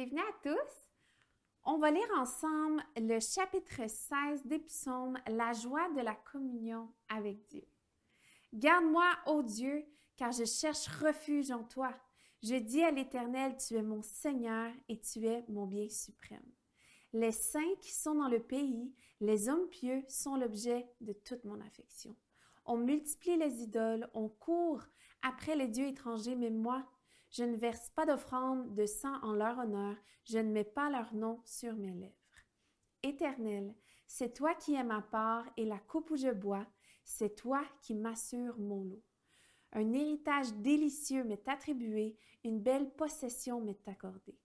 Bienvenue à tous. On va lire ensemble le chapitre 16 des psaumes, la joie de la communion avec Dieu. Garde-moi, ô Dieu, car je cherche refuge en toi. Je dis à l'Éternel, tu es mon Seigneur et tu es mon bien suprême. Les saints qui sont dans le pays, les hommes pieux sont l'objet de toute mon affection. On multiplie les idoles, on court après les dieux étrangers, mais moi, je ne verse pas d'offrande de sang en leur honneur, je ne mets pas leur nom sur mes lèvres. Éternel, c'est toi qui es ma part et la coupe où je bois, c'est toi qui m'assures mon lot. Un héritage délicieux m'est attribué, une belle possession m'est accordée.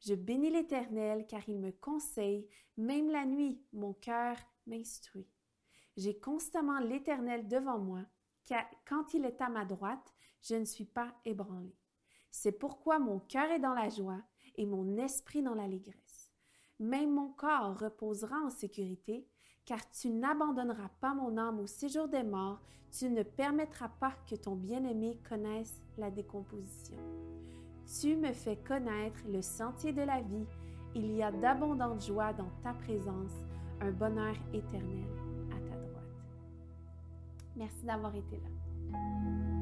Je bénis l'Éternel car il me conseille, même la nuit, mon cœur m'instruit. J'ai constamment l'Éternel devant moi, car quand il est à ma droite, je ne suis pas ébranlé. C'est pourquoi mon cœur est dans la joie et mon esprit dans l'allégresse. Même mon corps reposera en sécurité, car tu n'abandonneras pas mon âme au séjour des morts, tu ne permettras pas que ton bien-aimé connaisse la décomposition. Tu me fais connaître le sentier de la vie, il y a d'abondantes joies dans ta présence, un bonheur éternel à ta droite. Merci d'avoir été là.